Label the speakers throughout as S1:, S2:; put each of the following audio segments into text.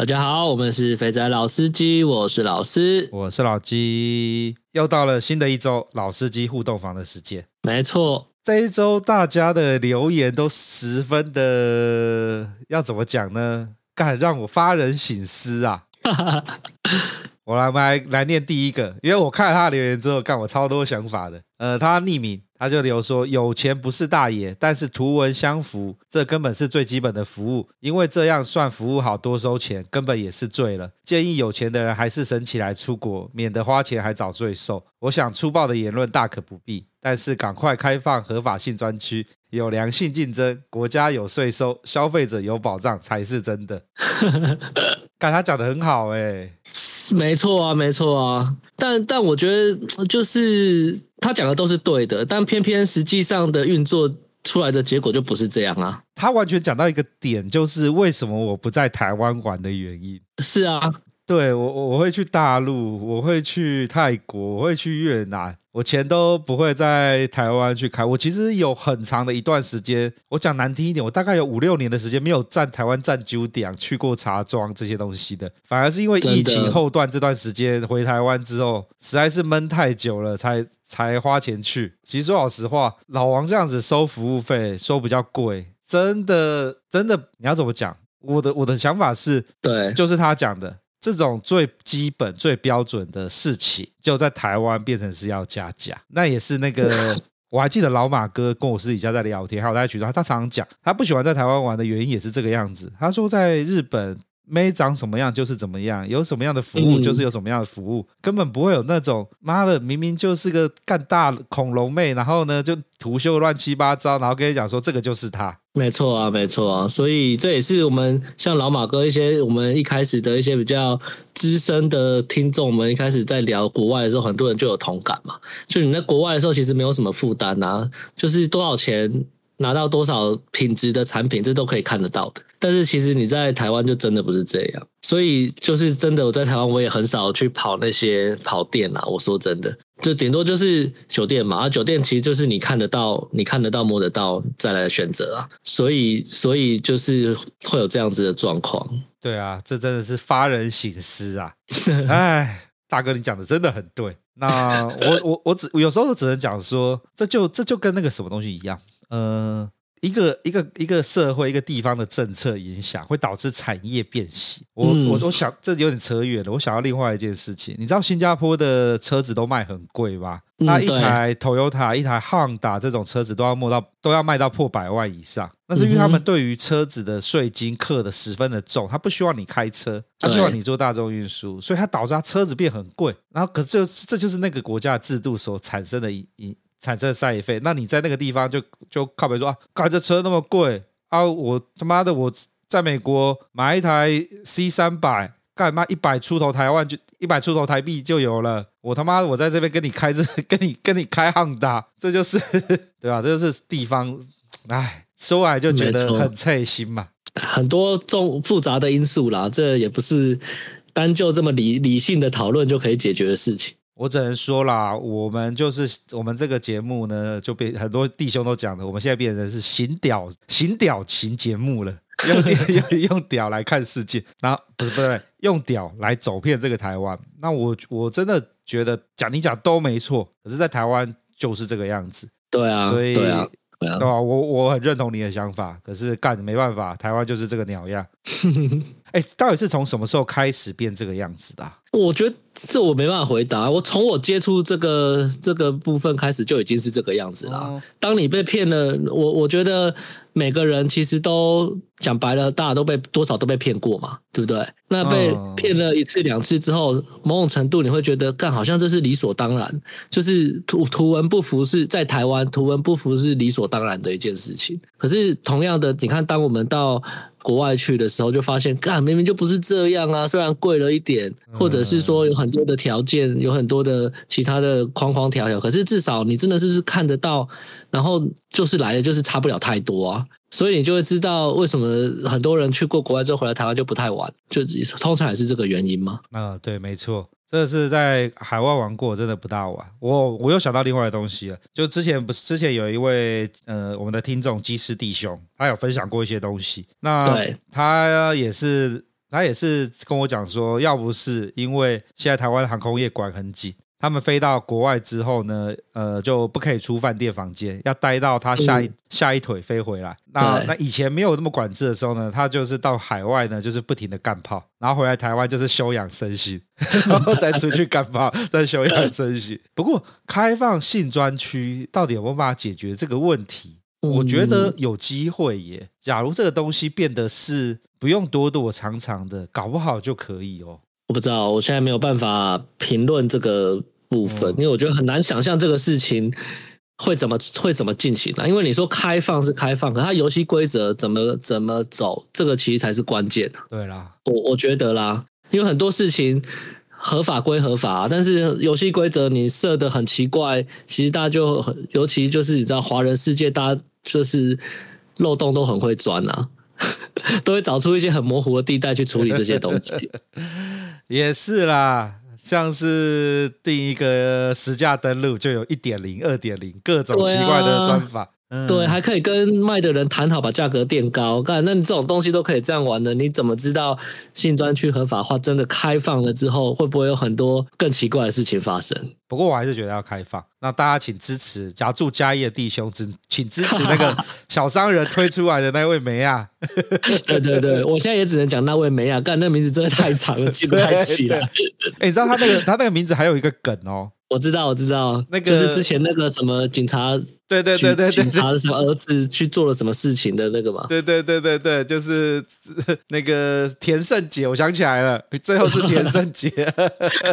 S1: 大家好，我们是肥仔老司机，我是老司，
S2: 我是老鸡，又到了新的一周老司机互动房的时间。
S1: 没错，
S2: 这一周大家的留言都十分的，要怎么讲呢？干，让我发人省思啊！我来，来来念第一个，因为我看了他的留言之后，干我超多想法的。呃，他匿名。他就留说：“有钱不是大爷，但是图文相符，这根本是最基本的服务。因为这样算服务好，多收钱根本也是罪了。建议有钱的人还是省起来出国，免得花钱还找罪受。我想粗暴的言论大可不必，但是赶快开放合法性专区，有良性竞争，国家有税收，消费者有保障才是真的。”看他讲的很好，哎，
S1: 没错啊，没错啊。但但我觉得就是。他讲的都是对的，但偏偏实际上的运作出来的结果就不是这样啊！
S2: 他完全讲到一个点，就是为什么我不在台湾玩的原因。
S1: 是啊，
S2: 对，我我会去大陆，我会去泰国，我会去越南。我钱都不会在台湾去开。我其实有很长的一段时间，我讲难听一点，我大概有五六年的时间没有站台湾站酒点，去过茶庄这些东西的。反而是因为疫情后段这段时间回台湾之后，实在是闷太久了，才才花钱去。其实说老实话，老王这样子收服务费收比较贵，真的真的，你要怎么讲？我的我的想法是，
S1: 对，
S2: 就是他讲的。这种最基本、最标准的事情，就在台湾变成是要加价。那也是那个，我还记得老马哥跟我私底下在聊天，还有在群中，他常常讲，他不喜欢在台湾玩的原因也是这个样子。他说在日本。妹长什么样就是怎么样，有什么样的服务就是有什么样的服务，根本不会有那种妈的明明就是个干大恐龙妹，然后呢就图秀乱七八糟，然后跟你讲说这个就是他。
S1: 没错啊，没错啊，所以这也是我们像老马哥一些我们一开始的一些比较资深的听众，我们一开始在聊国外的时候，很多人就有同感嘛。就你在国外的时候，其实没有什么负担啊，就是多少钱。拿到多少品质的产品，这都可以看得到的。但是其实你在台湾就真的不是这样，所以就是真的，我在台湾我也很少去跑那些跑店啊。我说真的，就顶多就是酒店嘛。啊，酒店其实就是你看得到、你看得到、摸得到再来选择啊。所以，所以就是会有这样子的状况。
S2: 对啊，这真的是发人省思啊！哎，大哥，你讲的真的很对。那我我我只我有时候只能讲说，这就这就跟那个什么东西一样。呃，一个一个一个社会一个地方的政策影响，会导致产业变形。我我我想这有点扯远了。我想要另外一件事情，你知道新加坡的车子都卖很贵吧？那一台 Toyota、一台 Honda 这种车子都要摸到都要卖到破百万以上。那是因为他们对于车子的税金课的十分的重，他不希望你开车，他希望你做大众运输，所以他导致他车子变很贵。然后可是就这就是那个国家的制度所产生的一一。产生的赛费，那你在那个地方就就靠北说啊，开这车那么贵啊，我他妈的我在美国买一台 C 三百，干嘛一百出头台湾就一百出头台币就有了，我他妈我在这边跟你开这 跟你跟你开 Honda，这就是 对吧？这就是地方，哎，说来就觉得很刺心嘛，
S1: 很多重复杂的因素啦，这也不是单就这么理理性的讨论就可以解决的事情。
S2: 我只能说啦，我们就是我们这个节目呢，就被很多弟兄都讲的，我们现在变成是行屌行屌型节目了，用 用用屌来看世界，然后不是不是用屌来走遍这个台湾。那我我真的觉得讲你讲都没错，可是，在台湾就是这个样子。
S1: 对啊，
S2: 所以
S1: 对啊，对啊，
S2: 我我很认同你的想法，可是干没办法，台湾就是这个鸟样。哎，到底是从什么时候开始变这个样子的啊？
S1: 我觉得这我没办法回答。我从我接触这个这个部分开始就已经是这个样子了。哦、当你被骗了，我我觉得每个人其实都讲白了，大家都被多少都被骗过嘛，对不对？那被骗了一次两次之后，某种程度你会觉得，干好像这是理所当然，就是图图文不符是在台湾图文不符是理所当然的一件事情。可是同样的，你看，当我们到国外去的时候，就发现，干明明就不是这样啊！虽然贵了一点，或者是说有很多的条件，有很多的其他的框框条条，可是至少你真的是看得到，然后就是来的就是差不了太多啊。所以你就会知道为什么很多人去过国外之后回来台湾就不太玩，就通常也是这个原因吗？
S2: 啊、呃，对，没错。这是在海外玩过，真的不大玩。我我又想到另外的东西了，就之前不是之前有一位呃我们的听众鸡师弟兄，他有分享过一些东西。那
S1: 对
S2: 他也是他也是跟我讲说，要不是因为现在台湾航空业管很紧。他们飞到国外之后呢，呃，就不可以出饭店房间，要待到他下一、嗯、下一腿飞回来。那那以前没有那么管制的时候呢，他就是到海外呢，就是不停的干炮，然后回来台湾就是休养生息，然后再出去干炮，再休养生息。不过开放性专区到底有没有办法解决这个问题？嗯、我觉得有机会耶。假如这个东西变得是不用躲躲藏藏的，搞不好就可以哦。
S1: 我不知道，我现在没有办法评论这个部分，因为我觉得很难想象这个事情会怎么会怎么进行啊。因为你说开放是开放，可它游戏规则怎么怎么走，这个其实才是关键。
S2: 对啦，
S1: 我我觉得啦，因为很多事情合法归合法，但是游戏规则你设的很奇怪，其实大家就很，尤其就是你知道华人世界，大家就是漏洞都很会钻啊，都会找出一些很模糊的地带去处理这些东西。
S2: 也是啦，像是第一个实价登录就有一点零、二点零各种奇怪的专法。嗯、
S1: 对，还可以跟卖的人谈好，把价格垫高。干，那你这种东西都可以这样玩的，你怎么知道性专区合法化真的开放了之后，会不会有很多更奇怪的事情发生？
S2: 不过我还是觉得要开放。那大家请支持，假如住嘉义的弟兄，只请支持那个 小商人推出来的那位梅亚。
S1: 对对对，我现在也只能讲那位梅亚，干那名字真的太长了，记不太起来。
S2: 哎，你知道他那个 他那个名字还有一个梗哦。
S1: 我知道，我知道，那个就是之前那个什么警察，
S2: 对对对对，
S1: 警察的什么儿子去做了什么事情的那个嘛？
S2: 对对对对对，就是那个田胜杰，我想起来了，最后是田胜杰。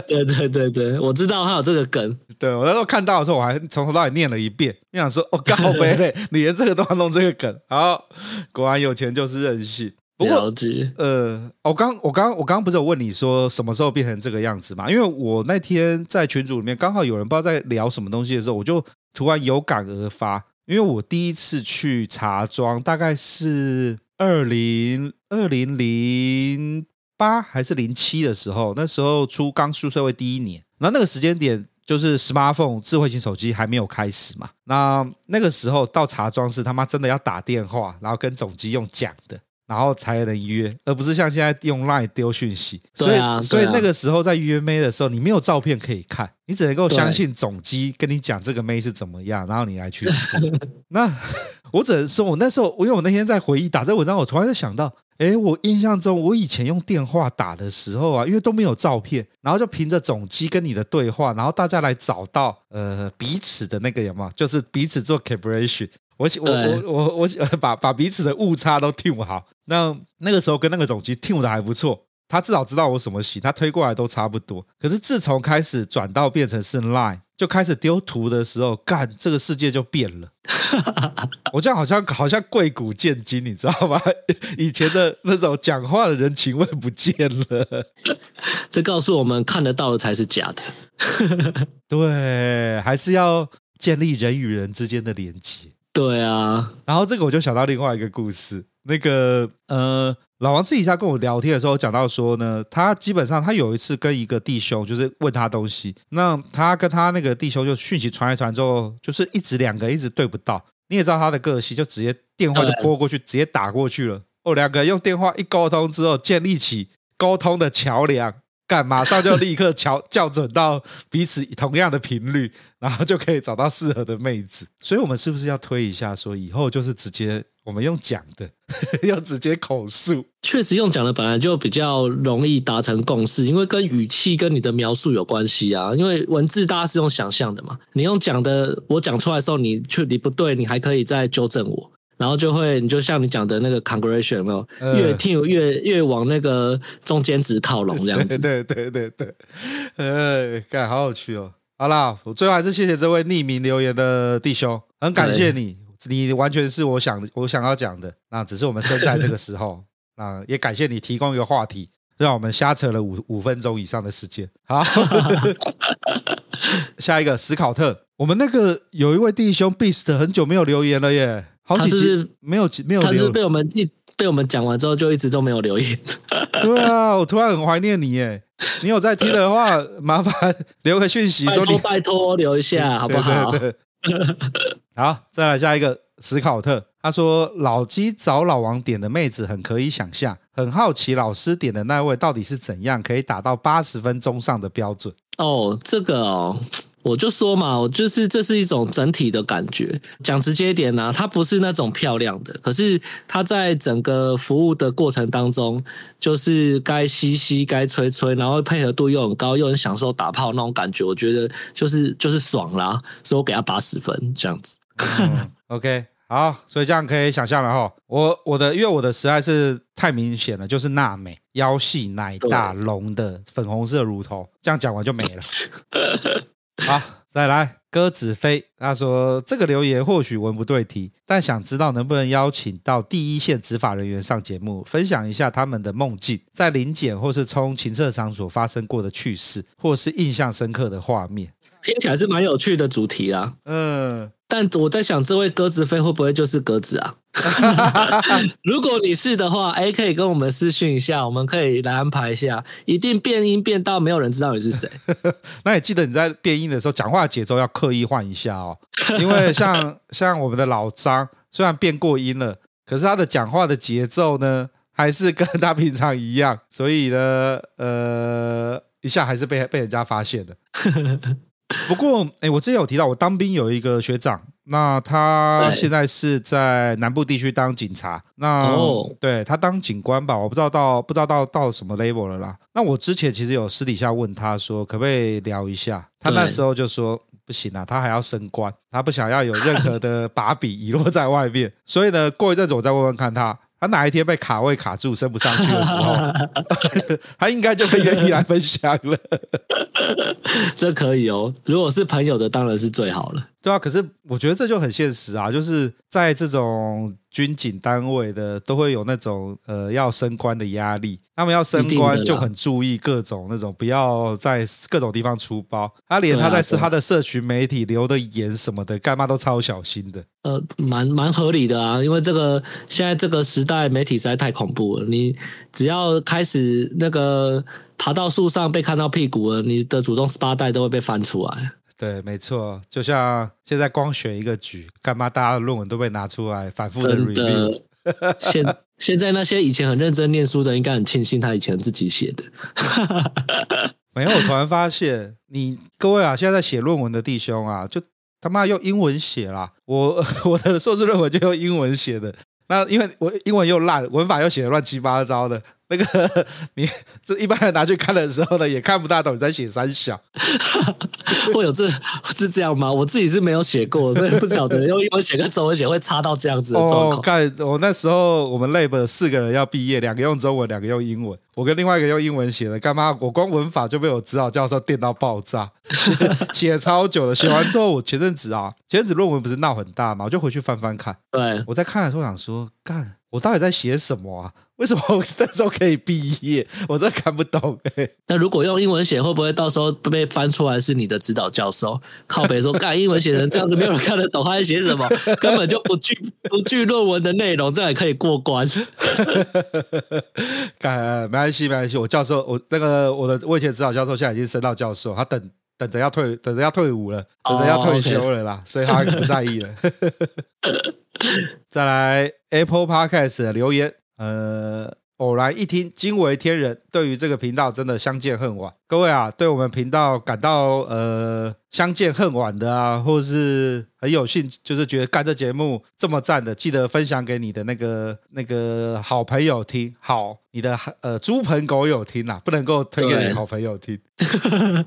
S1: 对对对对，我知道他有这个梗。
S2: 对，我那时候看到的时候，我还从头到尾念了一遍，你想说，哦，靠北嘞，你连这个都要弄这个梗，好，果然有钱就是任性。不过，呃，我刚我刚我刚刚不是有问你说什么时候变成这个样子嘛？因为我那天在群组里面刚好有人不知道在聊什么东西的时候，我就突然有感而发，因为我第一次去茶庄大概是二零二零零八还是零七的时候，那时候出刚出社会第一年，然后那个时间点就是 smartphone 智慧型手机还没有开始嘛，那那个时候到茶庄是他妈真的要打电话，然后跟总机用讲的。然后才能约，而不是像现在用 Line 丢讯息。所以，啊、所以那个时候在约妹的时候，你没有照片可以看，你只能够相信总机跟你讲这个妹是怎么样，然后你来去试。那 我只能说，我那时候，因为我那天在回忆打这文章，我突然就想到，哎，我印象中我以前用电话打的时候啊，因为都没有照片，然后就凭着总机跟你的对话，然后大家来找到呃彼此的那个有没有，就是彼此做 calibration。我我我我我把把彼此的误差都 tune 好，那那个时候跟那个总机 tune 的还不错，他至少知道我什么型，他推过来都差不多。可是自从开始转到变成是 Line，就开始丢图的时候，干这个世界就变了。我这样好像好像贵古见今，你知道吗？以前的那种讲话的人情味不见了。
S1: 这告诉我们，看得到的才是假的。
S2: 对，还是要建立人与人之间的连接。
S1: 对啊，
S2: 然后这个我就想到另外一个故事，那个呃，老王私底下跟我聊天的时候讲到说呢，他基本上他有一次跟一个弟兄就是问他东西，那他跟他那个弟兄就讯息传一传之后，就是一直两个一直对不到，你也知道他的个性，就直接电话就拨过去，直接打过去了。哦，两个人用电话一沟通之后，建立起沟通的桥梁。干，马上就立刻调校准到彼此同样的频率，然后就可以找到适合的妹子。所以，我们是不是要推一下，说以后就是直接我们用讲的，要直接口述？
S1: 确实，用讲的本来就比较容易达成共识，因为跟语气跟你的描述有关系啊。因为文字大家是用想象的嘛，你用讲的，我讲出来的时候，你确你不对，你还可以再纠正我。然后就会，你就像你讲的那个有？越听越越往那个中间值靠拢 这样子。
S2: 对对对对对，呃，看好有趣哦。好啦，我最后还是谢谢这位匿名留言的弟兄，很感谢你，你完全是我想我想要讲的。那只是我们生在这个时候。那，也感谢你提供一个话题，让我们瞎扯了五五分钟以上的时间。好，下一个史考特，我们那个有一位弟兄 Beast 很久没有留言了耶，好几集没有没有，
S1: 他是被我们一被我们讲完之后就一直都没有留言。
S2: 对啊，我突然很怀念你耶，你有在听的话，麻烦 留个讯息说你
S1: 拜托留一下好不好？
S2: 对对对好，再来下一个史考特。他说：“老鸡找老王点的妹子很可以想象，很好奇老师点的那位到底是怎样可以达到八十分钟上的标准。”
S1: 哦，这个哦，我就说嘛，我就是这是一种整体的感觉。讲直接一点呢、啊，它不是那种漂亮的，可是它在整个服务的过程当中，就是该吸吸，该吹吹，然后配合度又很高，又很享受打炮那种感觉。我觉得就是就是爽啦，所以我给他八十分这样子。
S2: 嗯、OK。好，所以这样可以想象了哈。我我的因为我的实在是太明显了，就是娜美腰细奶大龙的粉红色乳头，这样讲完就没了。好，再来鸽子飞，他说这个留言或许文不对题，但想知道能不能邀请到第一线执法人员上节目，分享一下他们的梦境，在临检或是冲情色场所发生过的趣事，或是印象深刻的画面。
S1: 听起来是蛮有趣的主题啊。
S2: 嗯。
S1: 但我在想，这位鸽子飞会不会就是鸽子啊？如果你是的话，哎，可以跟我们私讯一下，我们可以来安排一下。一定变音变到没有人知道你是谁。
S2: 那也记得你在变音的时候，讲话节奏要刻意换一下哦。因为像像我们的老张，虽然变过音了，可是他的讲话的节奏呢，还是跟他平常一样。所以呢，呃，一下还是被被人家发现了。不过，哎，我之前有提到，我当兵有一个学长，那他现在是在南部地区当警察。那对他当警官吧，我不知道到不知道到到什么 level 了啦。那我之前其实有私底下问他说，可不可以聊一下？他那时候就说不行啊，他还要升官，他不想要有任何的把柄 遗落在外面。所以呢，过一阵子我再问问看他。他哪一天被卡位卡住升不上去的时候，他应该就会愿意来分享了。
S1: 这可以哦，如果是朋友的，当然是最好了。
S2: 对啊，可是我觉得这就很现实啊，就是在这种军警单位的，都会有那种呃要升官的压力，他们要升官就很注意各种那种不要在各种地方出包，他连他在是他的社群媒体留的言什么的，干嘛都超小心的。
S1: 呃，蛮蛮合理的啊，因为这个现在这个时代媒体实在太恐怖了，你只要开始那个爬到树上被看到屁股了，你的祖宗十八代都会被翻出来。
S2: 对，没错，就像现在光选一个局，干嘛大家的论文都被拿出来反复的 review？
S1: 现 现在那些以前很认真念书的，应该很庆幸他以前自己写的。
S2: 没有，我突然发现，你各位啊，现在在写论文的弟兄啊，就他妈用英文写啦。我 我的硕士论文就用英文写的。那因为我英文又烂，文法又写的乱七八糟的。那个你这一般人拿去看的时候呢，也看不大懂你在写三小。
S1: 会有这是这样吗？我自己是没有写过，所以不晓得用英文写跟中文写会差到这样子的
S2: 状况。我那时候我们 lab 四个人要毕业，两个用中文，两个用英文。我跟另外一个用英文写的，干嘛？我光文法就被我指导教授电到爆炸，写超久了。写完之后，我前阵子啊，前阵子论文不是闹很大嘛，我就回去翻翻看。
S1: 对，
S2: 我在看的时候想说，干，我到底在写什么啊？为什么我那时候可以毕业？我真的看不懂哎、欸。
S1: 那如果用英文写，会不会到时候被翻出来是你的指导教授？靠北说，干英文写成这样子，没有人看得懂他在写什么，根本就不具不具论文的内容，这样也可以过关。
S2: 干没关系，没关系。我教授，我那个我的我以前指导教授现在已经升到教授，他等等着要退，等着要退伍了，等着要退休了啦，oh. 所以他不在意了。再来 Apple Podcast 的留言。呃，偶然一听，惊为天人。对于这个频道，真的相见恨晚。各位啊，对我们频道感到呃相见恨晚的啊，或是很有兴趣，就是觉得干这节目这么赞的，记得分享给你的那个那个好朋友听。好，你的呃猪朋狗友听啊，不能够推给你好朋友听。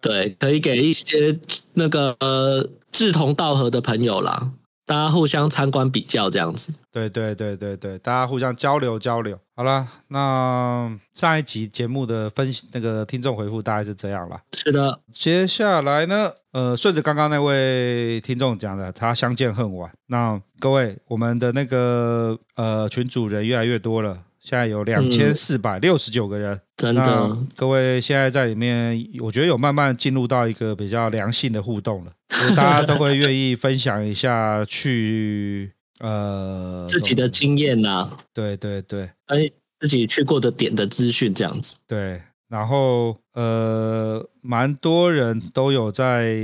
S1: 对，对，可以给一些那个呃志同道合的朋友啦。大家互相参观比较这样子。
S2: 对对对对对，大家互相交流交流。好了，那上一集节目的分析，那个听众回复大概是这样了。
S1: 是的，接
S2: 下来呢，呃，顺着刚刚那位听众讲的，他相见恨晚。那各位，我们的那个呃群主人越来越多了。现在有两千四百六十九个人，嗯、
S1: 真的。
S2: 各位现在在里面，我觉得有慢慢进入到一个比较良性的互动了，大家都会愿意分享一下去呃
S1: 自己的经验呐、啊，
S2: 对对对，
S1: 哎，自己去过的点的资讯这样子。
S2: 对，然后呃，蛮多人都有在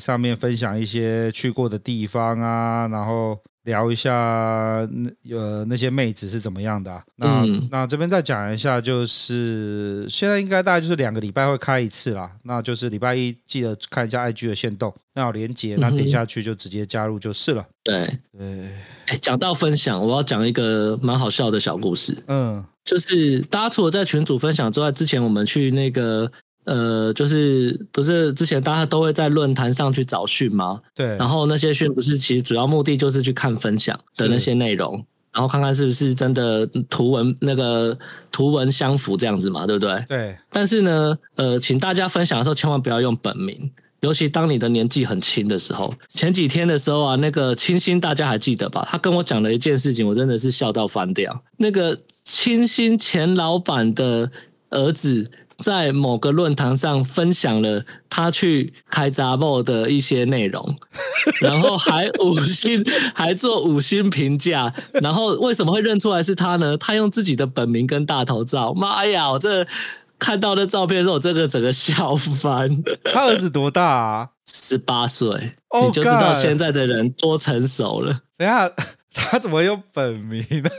S2: 上面分享一些去过的地方啊，然后。聊一下那呃那些妹子是怎么样的啊？那、嗯、那这边再讲一下，就是现在应该大概就是两个礼拜会开一次啦。那就是礼拜一记得看一下 IG 的线动，那有连接，那点下去就直接加入就是了。
S1: 对对，哎，讲到分享，我要讲一个蛮好笑的小故事。嗯，就是大家除了在群组分享之外，之前我们去那个。呃，就是不是之前大家都会在论坛上去找讯吗？
S2: 对。
S1: 然后那些讯不是其实主要目的就是去看分享的那些内容，然后看看是不是真的图文那个图文相符这样子嘛，对不对？
S2: 对。
S1: 但是呢，呃，请大家分享的时候千万不要用本名，尤其当你的年纪很轻的时候。前几天的时候啊，那个清新大家还记得吧？他跟我讲了一件事情，我真的是笑到翻掉。那个清新前老板的儿子。在某个论坛上分享了他去开杂报的一些内容，然后还五星 还做五星评价，然后为什么会认出来是他呢？他用自己的本名跟大头照，妈呀！我这看到的照片的时候，我这个整个笑翻。
S2: 他儿子多大啊？
S1: 十八岁，oh, 你就知道现在的人多成熟了。
S2: 等下。他怎么用本名呢？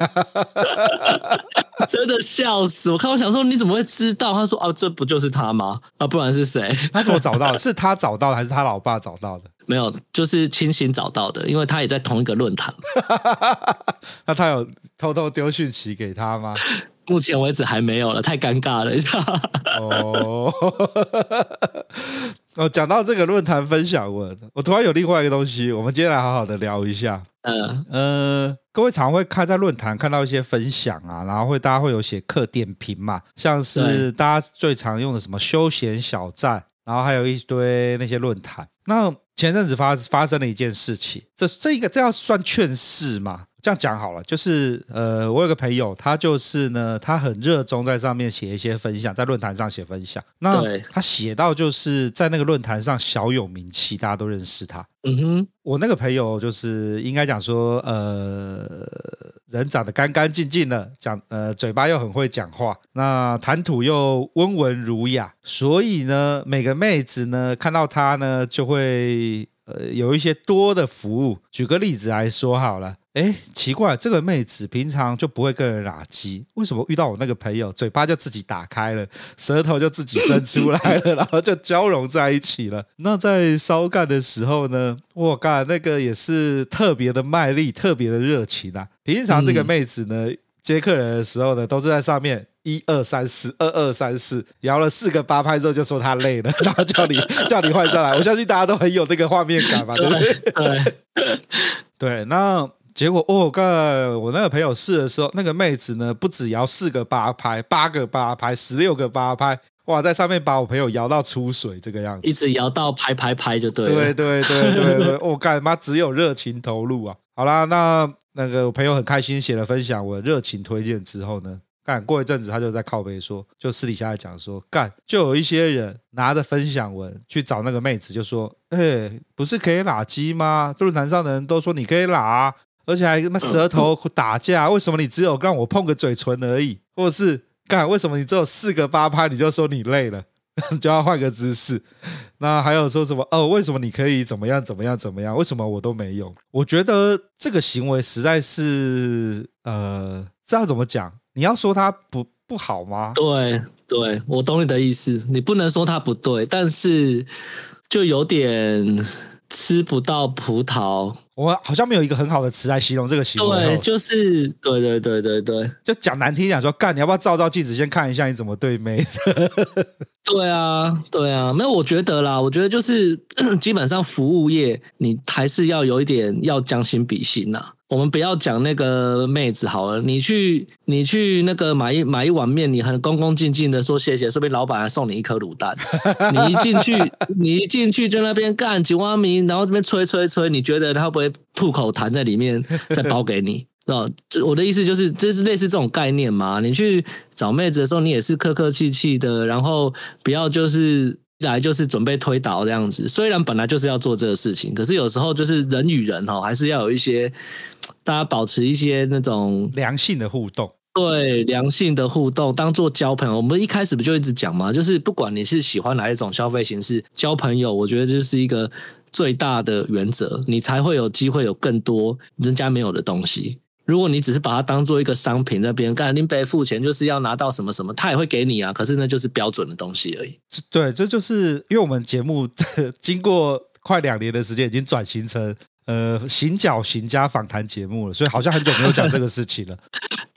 S1: 真的笑死！我看我想说，你怎么会知道？他说：“啊，这不就是他吗？啊，不然是谁？
S2: 他怎么找到的？是他找到的，还是他老爸找到的？
S1: 没有，就是清新找到的，因为他也在同一个论坛。
S2: 那他有偷偷丢讯息给他吗？
S1: 目前为止还没有了，太尴尬了，你知道？
S2: 哦，哦，讲到这个论坛分享文，我突然有另外一个东西，我们今天来好好的聊一下。嗯呃，各位常会看在论坛看到一些分享啊，然后会大家会有写客点评嘛，像是大家最常用的什么休闲小站，然后还有一堆那些论坛。那前阵子发发生了一件事情，这这一个这样算劝世吗？这样讲好了，就是呃，我有个朋友，他就是呢，他很热衷在上面写一些分享，在论坛上写分享。那他写到就是在那个论坛上小有名气，大家都认识他。嗯哼，我那个朋友就是应该讲说，呃，人长得干干净净的，讲呃，嘴巴又很会讲话，那谈吐又温文儒雅，所以呢，每个妹子呢看到他呢就会呃有一些多的服务。举个例子来说好了。哎，奇怪，这个妹子平常就不会跟人拉鸡，为什么遇到我那个朋友，嘴巴就自己打开了，舌头就自己伸出来了，然后就交融在一起了？那在烧干的时候呢，我靠，那个也是特别的卖力，特别的热情啊！平常这个妹子呢，接客人的时候呢，都是在上面一二三四，二二三四，摇了四个八拍之后，就说她累了，然后叫你 叫你换上来。我相信大家都很有那个画面感嘛，对不对？对，对，那。结果哦，干我那个朋友试的时候，那个妹子呢，不止摇四个八拍，八个八拍，十六个八拍，哇，在上面把我朋友摇到出水这个样子，
S1: 一直摇到拍拍拍就对了。
S2: 对对对对对，我 干妈只有热情投入啊！好啦，那那个我朋友很开心写了分享，我热情推荐之后呢，干过一阵子他就在靠背说，就私底下来讲说，干就有一些人拿着分享文去找那个妹子，就说，哎，不是可以拉鸡吗？论坛上的人都说你可以拉啊。而且还他舌头打架，为什么你只有让我碰个嘴唇而已？或者是干为什么你只有四个八拍你就说你累了，就要换个姿势？那还有说什么哦？为什么你可以怎么样怎么样怎么样？为什么我都没有？我觉得这个行为实在是呃，这要怎么讲？你要说他不不好吗？
S1: 对对，我懂你的意思。你不能说他不对，但是就有点吃不到葡萄。
S2: 我好像没有一个很好的词来形容这个行为。
S1: 对，就是对对对对对，
S2: 就讲难听点说，干，你要不要照照镜子先看一下你怎么对妹？
S1: 对啊，对啊，没有，我觉得啦，我觉得就是 基本上服务业，你还是要有一点要将心比心呐。我们不要讲那个妹子好了，你去你去那个买一买一碗面，你很恭恭敬敬的说谢谢，说不定老板还送你一颗卤蛋。你一进去，你一进去就那边干几万名，然后这边吹吹吹，你觉得他会不会吐口痰在里面再包给你？哦，这我的意思就是，这是类似这种概念嘛。你去找妹子的时候，你也是客客气气的，然后不要就是来就是准备推倒这样子。虽然本来就是要做这个事情，可是有时候就是人与人哈，还是要有一些大家保持一些那种
S2: 良性的互动。
S1: 对，良性的互动，当做交朋友。我们一开始不就一直讲嘛，就是不管你是喜欢哪一种消费形式，交朋友，我觉得就是一个最大的原则，你才会有机会有更多人家没有的东西。如果你只是把它当做一个商品，那别人干林北付钱就是要拿到什么什么，他也会给你啊。可是那就是标准的东西而已。
S2: 对，这就是因为我们节目经过快两年的时间，已经转型成呃行脚型加访谈节目了，所以好像很久没有讲这个事情了。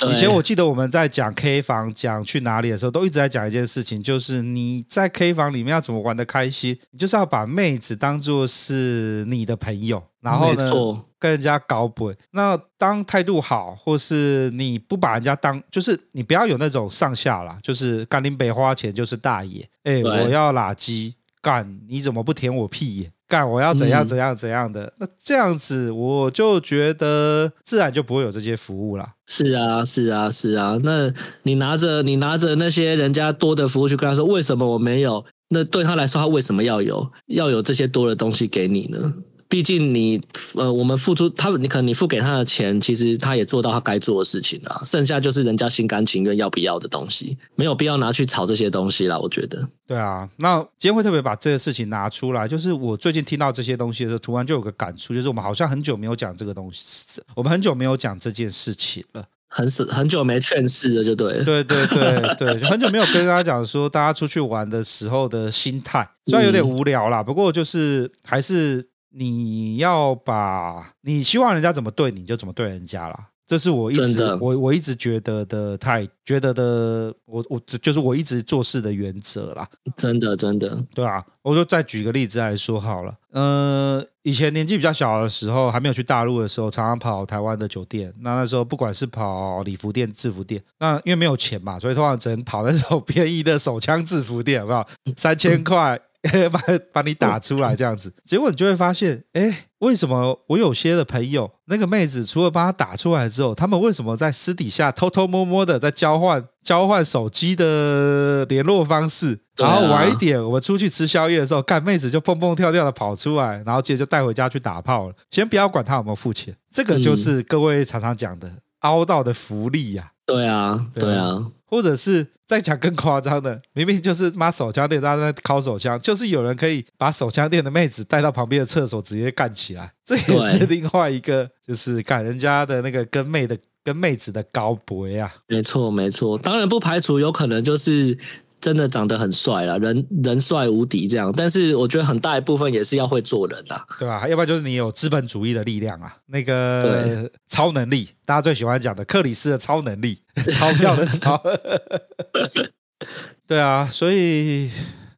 S2: 以前我记得我们在讲 K 房、讲去哪里的时候，都一直在讲一件事情，就是你在 K 房里面要怎么玩的开心，你就是要把妹子当做是你的朋友，然后呢，跟人家搞鬼。那当态度好，或是你不把人家当，就是你不要有那种上下啦，就是干林北花钱就是大爷，哎，我要垃圾干，你怎么不舔我屁眼？干我要怎样怎样怎样的，嗯、那这样子我就觉得自然就不会有这些服务了。
S1: 是啊，是啊，是啊。那你拿着你拿着那些人家多的服务去跟他说，为什么我没有？那对他来说，他为什么要有要有这些多的东西给你呢？毕竟你呃，我们付出他，你可能你付给他的钱，其实他也做到他该做的事情了。剩下就是人家心甘情愿要不要的东西，没有必要拿去炒这些东西啦。我觉得。
S2: 对啊，那今天会特别把这个事情拿出来，就是我最近听到这些东西的时候，突然就有个感触，就是我们好像很久没有讲这个东西，我们很久没有讲这件事情了，
S1: 很是很久没劝世了，就对了。
S2: 对对对对，就很久没有跟大家讲说，大家出去玩的时候的心态，虽然有点无聊啦，不过就是还是。你要把你希望人家怎么对你，就怎么对人家啦。这是我一直我我一直觉得的太觉得的，我我就是我一直做事的原则啦。
S1: 真的真的，
S2: 对啊，我就再举个例子来说好了。呃，以前年纪比较小的时候，还没有去大陆的时候，常常跑台湾的酒店。那那时候不管是跑礼服店、制服店，那因为没有钱嘛，所以通常只能跑那种 便宜的手枪制服店，好不好？三千块。把把你打出来这样子，结果你就会发现，哎，为什么我有些的朋友，那个妹子除了把他打出来之后，他们为什么在私底下偷偷摸摸的在交换交换手机的联络方式？然后晚一点我们出去吃宵夜的时候，干妹子就蹦蹦跳跳的跑出来，然后接着就带回家去打炮了。先不要管他有没有付钱，这个就是各位常常讲的凹到的福利呀。
S1: 对啊，对啊。
S2: 或者是再讲更夸张的，明明就是妈手枪店，大家在烤手枪，就是有人可以把手枪店的妹子带到旁边的厕所直接干起来，这也是另外一个，就是干人家的那个跟妹的跟妹子的高博呀。
S1: 没错，没错，当然不排除有可能就是。真的长得很帅啦，人人帅无敌这样，但是我觉得很大一部分也是要会做人啦，
S2: 对吧？要不然就是你有资本主义的力量啊，那个超能力，大家最喜欢讲的克里斯的超能力，钞票的钞，对啊，所以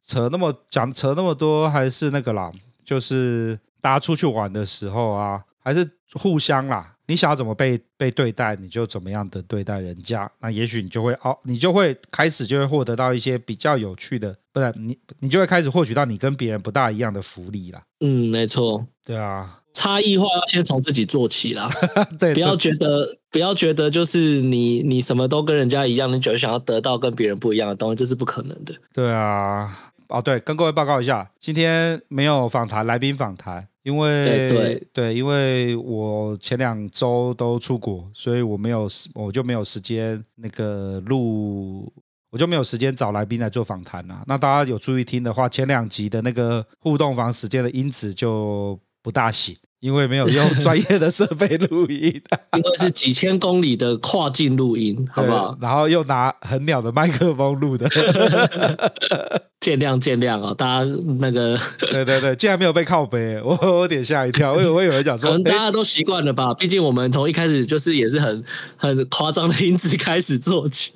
S2: 扯那么讲扯那么多，还是那个啦，就是大家出去玩的时候啊，还是互相啦。你想要怎么被被对待，你就怎么样的对待人家。那也许你就会哦，你就会开始就会获得到一些比较有趣的，不然你你就会开始获取到你跟别人不大一样的福利啦。
S1: 嗯，没错，
S2: 对啊，
S1: 差异化要先从自己做起啦。对，不要觉得不要觉得就是你你什么都跟人家一样，你就想要得到跟别人不一样的东西，这是不可能的。
S2: 对啊，哦对，跟各位报告一下，今天没有访谈，来宾访谈。因为对，因为我前两周都出国，所以我没有我就没有时间那个录，我就没有时间找来宾来做访谈啊。那大家有注意听的话，前两集的那个互动房时间的音质就不大行，因为没有用 专业的设备录音，
S1: 因为是几千公里的跨境录音，好不好？
S2: 然后又拿很鸟的麦克风录的。
S1: 见谅见谅哦，大家那个
S2: 对对对，竟然没有被靠背，我我有点吓一跳，我以为有人讲说，
S1: 可能大家都习惯了吧，毕竟我们从一开始就是也是很 很夸张的音质开始做起，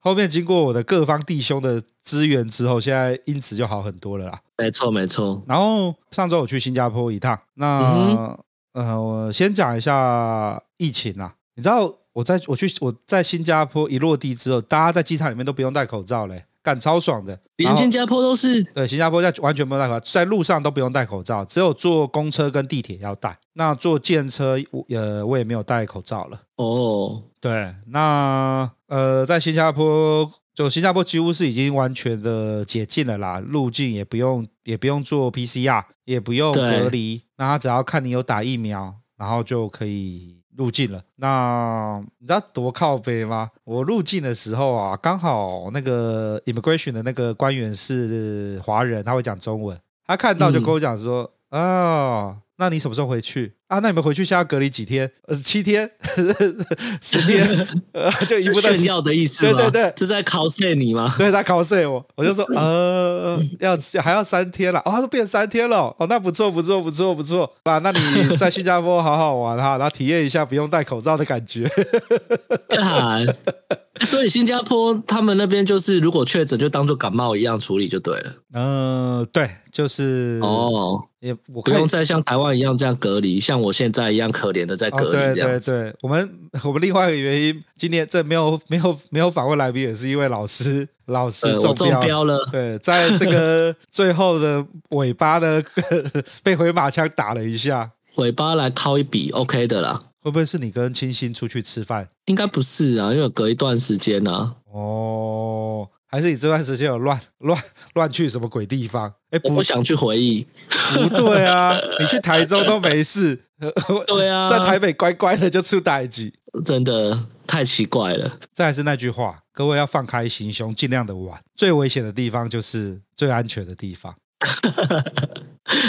S2: 后面经过我的各方弟兄的支援之后，现在音质就好很多了啦。
S1: 没错没错，
S2: 然后上周我去新加坡一趟，那、嗯、呃，我先讲一下疫情啊，你知道我在我去我在新加坡一落地之后，大家在机场里面都不用戴口罩嘞，干超爽的，
S1: 连新加坡都是
S2: 对，新加坡在完全不用戴口罩，在路上都不用戴口罩，只有坐公车跟地铁要戴。那坐电车，呃，我也没有戴口罩了。
S1: 哦，
S2: 对，那呃，在新加坡。就新加坡几乎是已经完全的解禁了啦，入境也不用也不用做 PCR，也不用隔离，那他只要看你有打疫苗，然后就可以入境了。那你知道多靠背吗？我入境的时候啊，刚好那个 immigration 的那个官员是华人，他会讲中文，他看到就跟我讲说，啊、嗯哦，那你什么时候回去？啊，那你们回去现在要隔离几天？呃，七天、十天？呃，就一步到
S1: 炫耀的意思。
S2: 对对对，
S1: 是在考试你吗？
S2: 对，在考试我，我就说，呃，要还要三天了。哦，他说变三天了。哦，那不错不错不错不错。啊，那你在新加坡好好玩哈，然后体验一下不用戴口罩的感觉。
S1: 所以新加坡他们那边就是，如果确诊就当做感冒一样处理就对了。
S2: 嗯、呃，对，就是
S1: 哦，也我不用再像台湾一样这样隔离，像我现在一样可怜的在隔离这样子。
S2: 哦、对对对，我们我们另外一个原因，今天这没有 没有没有访问来宾，也是因为老师老师中标，
S1: 中标了。
S2: 对，在这个最后的尾巴呢，被回马枪打了一下，
S1: 尾巴来掏一笔，OK 的啦。
S2: 会不会是你跟清新出去吃饭？
S1: 应该不是啊，因为隔一段时间呢、啊。
S2: 哦，还是你这段时间有乱 乱乱去什么鬼地方？哎，
S1: 我不想去回忆。
S2: 不对啊，你去台中都没事。
S1: 对啊，
S2: 在台北乖乖的就出代志，
S1: 真的太奇怪了。
S2: 再还是那句话，各位要放开心胸，尽量的玩。最危险的地方就是最安全的地方。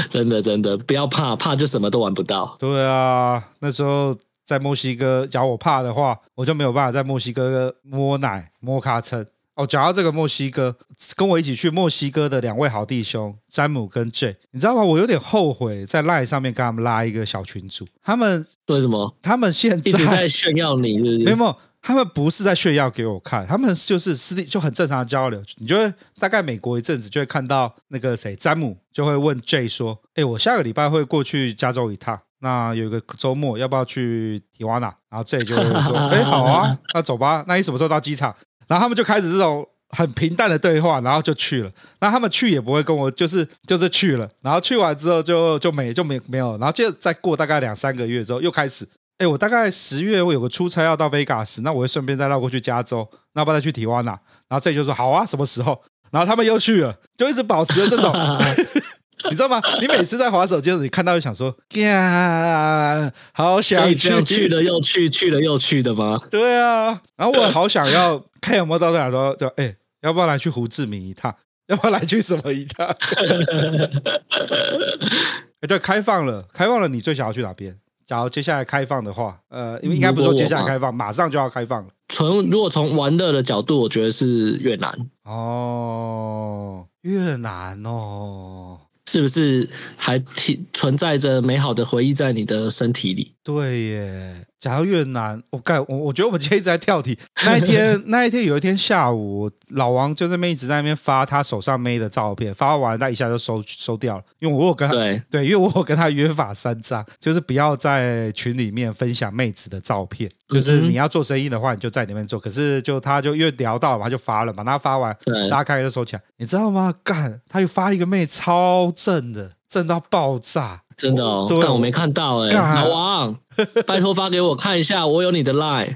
S1: 真的真的，不要怕，怕就什么都玩不到。
S2: 对啊，那时候。在墨西哥，假如我怕的话，我就没有办法在墨西哥摸奶摸卡称。哦，讲到这个墨西哥，跟我一起去墨西哥的两位好弟兄詹姆跟 J，你知道吗？我有点后悔在 Line 上面跟他们拉一个小群组。他们
S1: 为什么？
S2: 他们现在
S1: 一直在炫耀你是不是？
S2: 没有，他们不是在炫耀给我看，他们就是私底就很正常的交流。你就会大概每过一阵子就会看到那个谁詹姆就会问 J 说：“哎，我下个礼拜会过去加州一趟。”那有一个周末，要不要去提瓦纳？然后这就会说：“ 哎，好啊，那走吧。那你什么时候到机场？”然后他们就开始这种很平淡的对话，然后就去了。那他们去也不会跟我，就是就是去了。然后去完之后就就没就没没有。然后接着再过大概两三个月之后，又开始。哎，我大概十月我有个出差要到 Vegas，那我会顺便再绕过去加州。那要不要再去提瓦纳？然后这就说：“好啊，什么时候？”然后他们又去了，就一直保持着这种。你知道吗？你每次在滑手机的时候，你看到就想说，呀，好想去，
S1: 去了又去，去了又去的吗？
S2: 对啊，然后我好想要看有没有到这样说，就哎，要不要来去胡志明一趟？要不要来去什么一趟？哎，对，开放了，开放了，你最想要去哪边？假如接下来开放的话，呃，因为应该不是说接下来开放，马上就要开放了。
S1: 从如果从玩乐的角度，我觉得是越南。
S2: 哦，越南哦。
S1: 是不是还存存在着美好的回忆在你的身体里？
S2: 对耶。讲到越南，我干我我觉得我们今天一直在跳题。那一天 那一天有一天下午，老王就在那边一直在那边发他手上妹的照片，发完他一下就收收掉了。因为我有跟他
S1: 对
S2: 对，因为我有跟他约法三章，就是不要在群里面分享妹子的照片。就是你要做生意的话，你就在里面做。可是就他就越聊到嘛，他就发了嘛。他发完，大家开始就收起来。你知道吗？干，他又发一个妹超正的，正到爆炸。
S1: 真的哦，但我没看到哎、欸，老王，拜托发给我看一下，我有你的 line，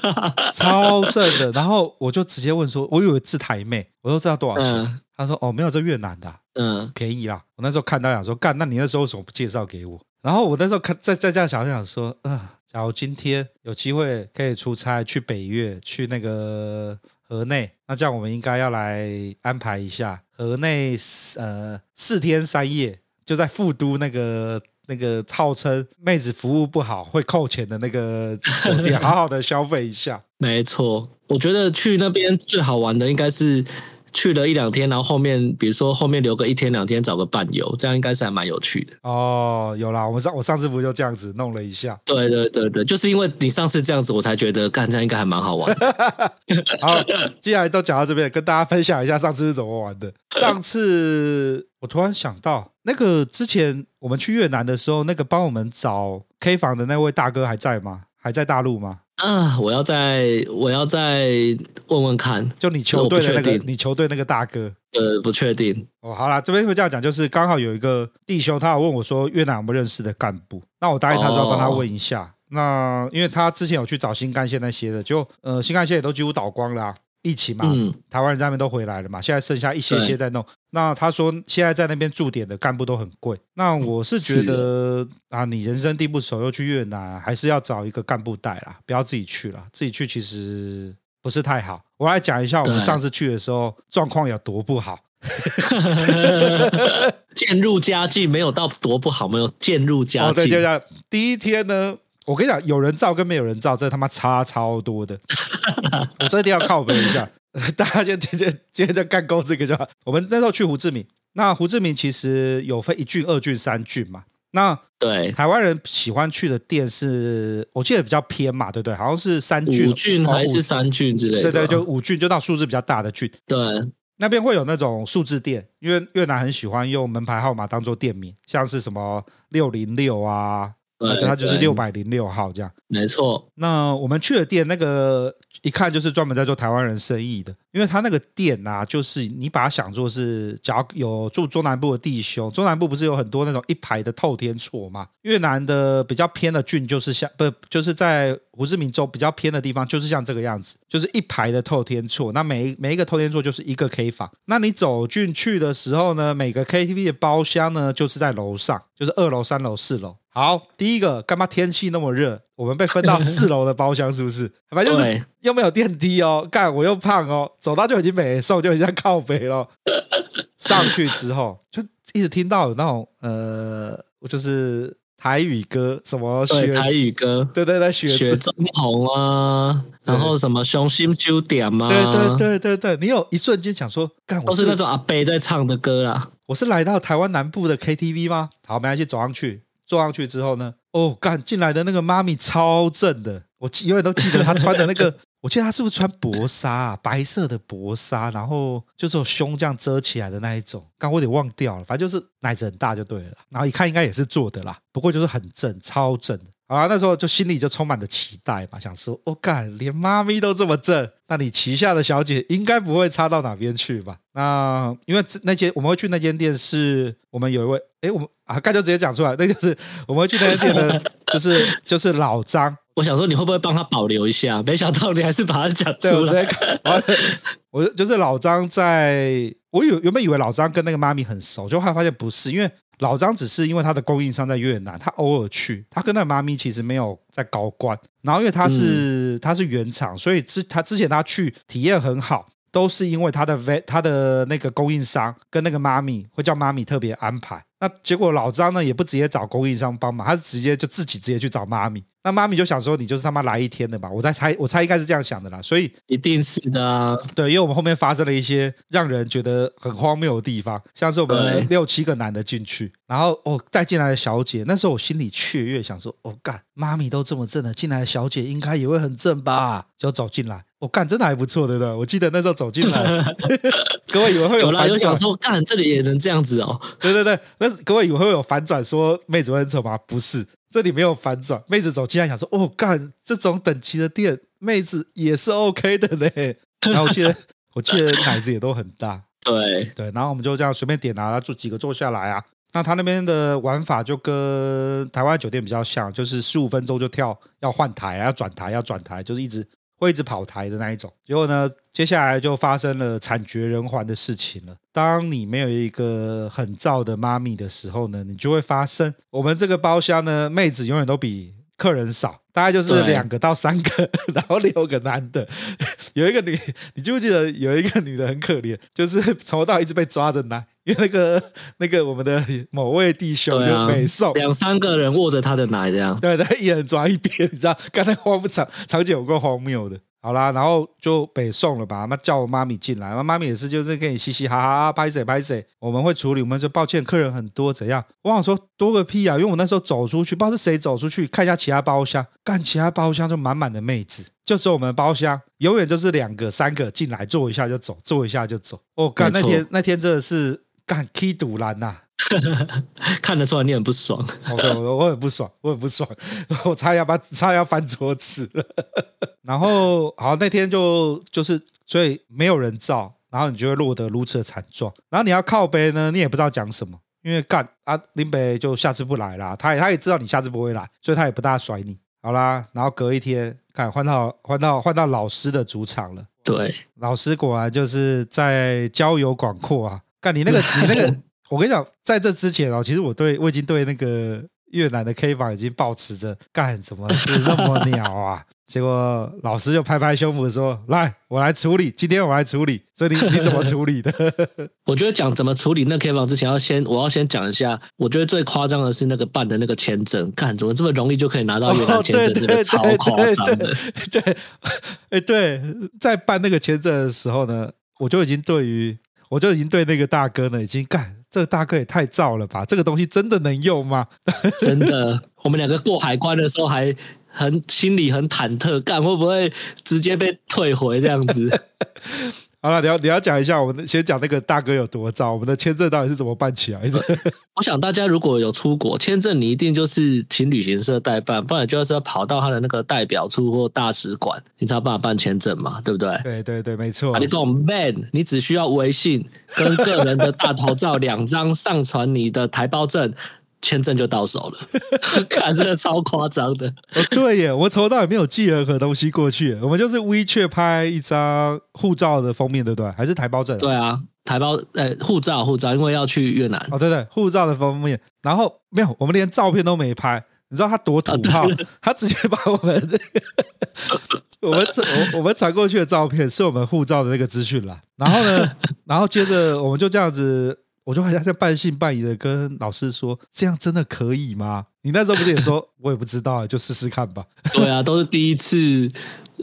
S2: 超正的。然后我就直接问说，我以为是台妹，我说这要多少钱？嗯、他说哦，没有，这越南的、啊，嗯，便宜啦。我那时候看到想说，干，那你那时候为什么不介绍给我？然后我那时候看再再这样想想说，啊、呃，假如今天有机会可以出差去北越，去那个河内，那这样我们应该要来安排一下河内，呃，四天三夜。就在富都那个那个号称妹子服务不好会扣钱的那个酒店，好好的消费一下。
S1: 没错，我觉得去那边最好玩的应该是去了一两天，然后后面比如说后面留个一天两天找个伴游，这样应该是还蛮有趣的。
S2: 哦，有啦，我上我上次不就这样子弄了一下？
S1: 对对对对，就是因为你上次这样子，我才觉得干这样应该还蛮好玩的。
S2: 好，既然都讲到这边，跟大家分享一下上次是怎么玩的。上次我突然想到，那个之前我们去越南的时候，那个帮我们找 K 房的那位大哥还在吗？还在大陆吗？
S1: 啊，我要再我要再问问看，
S2: 就你球队的那个，你球队那个大哥，
S1: 呃，不确定。
S2: 哦，好啦，这边会这样讲，就是刚好有一个弟兄，他有问我说越南有没有认识的干部，那我答应他说要帮他问一下。哦、那因为他之前有去找新干线那些的，就呃新干线也都几乎倒光了、啊。疫情嘛，嗯、台湾人在那边都回来了嘛，现在剩下一些些在弄。那他说现在在那边驻点的干部都很贵。那我是觉得啊，你人生地不熟又去越南，还是要找一个干部带啦，不要自己去了。自己去其实不是太好。我来讲一下我们上次去的时候状况有多不好。
S1: 渐入佳境，没有到多不好，没有渐入佳境。哦，对，
S2: 就这样。第一天呢。我跟你讲，有人照跟没有人照，这他妈差超多的。我这一定要靠北一下，大家就今天今天在干够这个就好。我们那时候去胡志明，那胡志明其实有分一郡、二郡、三郡嘛。那
S1: 对
S2: 台湾人喜欢去的店是，我记得比较偏嘛，对不对？好像是三郡、
S1: 五郡还是三郡之类的。
S2: 对对，就五郡，就到数字比较大的郡。
S1: 对，
S2: 那边会有那种数字店，因为越南很喜欢用门牌号码当做店名，像是什么六零六啊。那就它就是六百零六号这样，
S1: 没错。
S2: 那我们去的店，那个一看就是专门在做台湾人生意的，因为他那个店啊，就是你把它想做是，假如有住中南部的弟兄，中南部不是有很多那种一排的透天厝吗？越南的比较偏的郡就是像不就是在胡志明州比较偏的地方，就是像这个样子，就是一排的透天厝。那每一每一个透天厝就是一个 K 房。那你走进去的时候呢，每个 KTV 的包厢呢，就是在楼上，就是二楼、三楼、四楼。好，第一个，干嘛天气那么热？我们被分到四楼的包厢，是不是？反正就是又没有电梯哦，干我又胖哦，走到就已经没送，就很像靠北了。上去之后，就一直听到有那种呃，我就是台语歌，什么学
S1: 台语歌，
S2: 对对对，学
S1: 雪中红啊，然后什么雄心酒店啊，
S2: 对对对对对，你有一瞬间想说，
S1: 干都是那种阿伯在唱的歌啦。
S2: 我是来到台湾南部的 KTV 吗？好，我们来去走上去。坐上去之后呢，哦，干进来的那个妈咪超正的，我永远都记得她穿的那个，我记得她是不是穿薄纱啊，白色的薄纱，然后就是有胸这样遮起来的那一种，刚我有点忘掉了，反正就是奶子很大就对了，然后一看应该也是做的啦，不过就是很正，超正的。啊，那时候就心里就充满了期待嘛，想说，我、哦、干，连妈咪都这么正，那你旗下的小姐应该不会差到哪边去吧？那因为那间我们会去那间店，是我们有一位，哎，我们啊，刚就直接讲出来，那就是我们会去那间店的，就是就是老张。
S1: 我想说你会不会帮他保留一下？没想到你还是把他讲出来。
S2: 我直接看，我就是老张在，我有原本以为老张跟那个妈咪很熟，就后来发现不是，因为。老张只是因为他的供应商在越南，他偶尔去，他跟那个妈咪其实没有在高官。然后因为他是、嗯、他是原厂，所以之他之前他去体验很好，都是因为他的 v 他的那个供应商跟那个妈咪会叫妈咪特别安排。那结果老张呢也不直接找供应商帮忙，他是直接就自己直接去找妈咪。那妈咪就想说，你就是他妈来一天的吧？我在猜，我猜应该是这样想的啦。所以
S1: 一定是的啊，
S2: 对，因为我们后面发生了一些让人觉得很荒谬的地方，像是我们六七个男的进去，然后哦带进来的小姐，那时候我心里雀跃，想说哦干，妈咪都这么正了，进来的小姐应该也会很正吧？就走进来，我、哦、干真的还不错，对不对？我记得那时候走进来，各位以为会有反转，
S1: 有想说干这里也能这样子哦？
S2: 对对对，那各位以为会有反转，说妹子会很丑吗？不是。这里没有反转，妹子走进来想说：“哦，干这种等级的店，妹子也是 OK 的嘞。”然后我记得，我记得奶子也都很大，
S1: 对
S2: 对。然后我们就这样随便点啊，坐几个坐下来啊。那他那边的玩法就跟台湾酒店比较像，就是十五分钟就跳，要换台，要转台，要转台，就是一直。会一直跑台的那一种，结果呢，接下来就发生了惨绝人寰的事情了。当你没有一个很燥的妈咪的时候呢，你就会发生我们这个包厢呢，妹子永远都比客人少，大概就是两个到三个，然后六个男的，有一个女，你记不记得有一个女的很可怜，就是从头到尾一直被抓着奶。因为那个那个我们的某位弟兄就美送，
S1: 两三个人握着他的奶这样，
S2: 对对，一人抓一边，你知道？刚才荒不场场景有够荒谬的好啦，然后就北送了吧。那叫我妈咪进来，妈咪也是就是跟你嘻嘻哈哈，拍谁拍谁，我们会处理。我们就抱歉，客人很多，怎样？我想说多个屁啊！因为我那时候走出去，不知道是谁走出去，看一下其他包厢，干其他包厢就满满的妹子，就是我们包厢永远就是两个、三个进来坐一下就走，坐一下就走。哦，干那天那天真的是干 K 赌烂呐！
S1: 看得出来你很不爽。
S2: OK，我我很不爽，我很不爽，我差要把差要翻桌子了。然后好，那天就就是所以没有人照，然后你就会落得如此的惨状。然后你要靠背呢，你也不知道讲什么，因为干啊林北就下次不来啦，他也他也知道你下次不会来，所以他也不大甩你。好啦，然后隔一天，看换到换到换到老师的主场了。
S1: 对，
S2: 老师果然就是在交友广阔啊。干你那个你那个。我跟你讲，在这之前哦，其实我对我已经对那个越南的 K 房已经抱持着干怎么是那么鸟啊？结果老师就拍拍胸脯说：“来，我来处理，今天我来处理。”所以你你怎么处理的？
S1: 我觉得讲怎么处理那 K 房之前，要先我要先讲一下。我觉得最夸张的是那个办的那个签证，干怎么这么容易就可以拿到越南签证？这个超夸张的。
S2: 对，哎，对，在办那个签证的时候呢，我就已经对于我就已经对那个大哥呢已经干。这个大哥也太燥了吧！这个东西真的能用吗？
S1: 真的，我们两个过海关的时候还很心里很忐忑，干会不会直接被退回这样子？
S2: 好了，你要你要讲一下，我们先讲那个大哥有多糟，我们的签证到底是怎么办起来的？
S1: 我想大家如果有出国签证，你一定就是请旅行社代办，不然就是要跑到他的那个代表处或大使馆，你才有办法办签证嘛，对不对？
S2: 对对对，没错。
S1: 啊、你跟我们 man，你只需要微信跟个人的大头照两张上传你的台胞证。签证就到手了，看真的超夸张的。
S2: 哦，对耶，我从头到尾没有寄任何东西过去，我们就是 WeChat 拍一张护照的封面，对不对？还是台胞证？
S1: 对啊，台胞呃护照护照，因为要去越南。
S2: 哦，对对，护照的封面，然后没有，我们连照片都没拍。你知道他多土炮？啊、他直接把我们这 个我们传我们传过去的照片是我们护照的那个资讯啦。然后呢，然后接着我们就这样子。我就好像在半信半疑的跟老师说：“这样真的可以吗？”你那时候不是也说：“ 我也不知道，就试试看吧。”
S1: 对啊，都是第一次。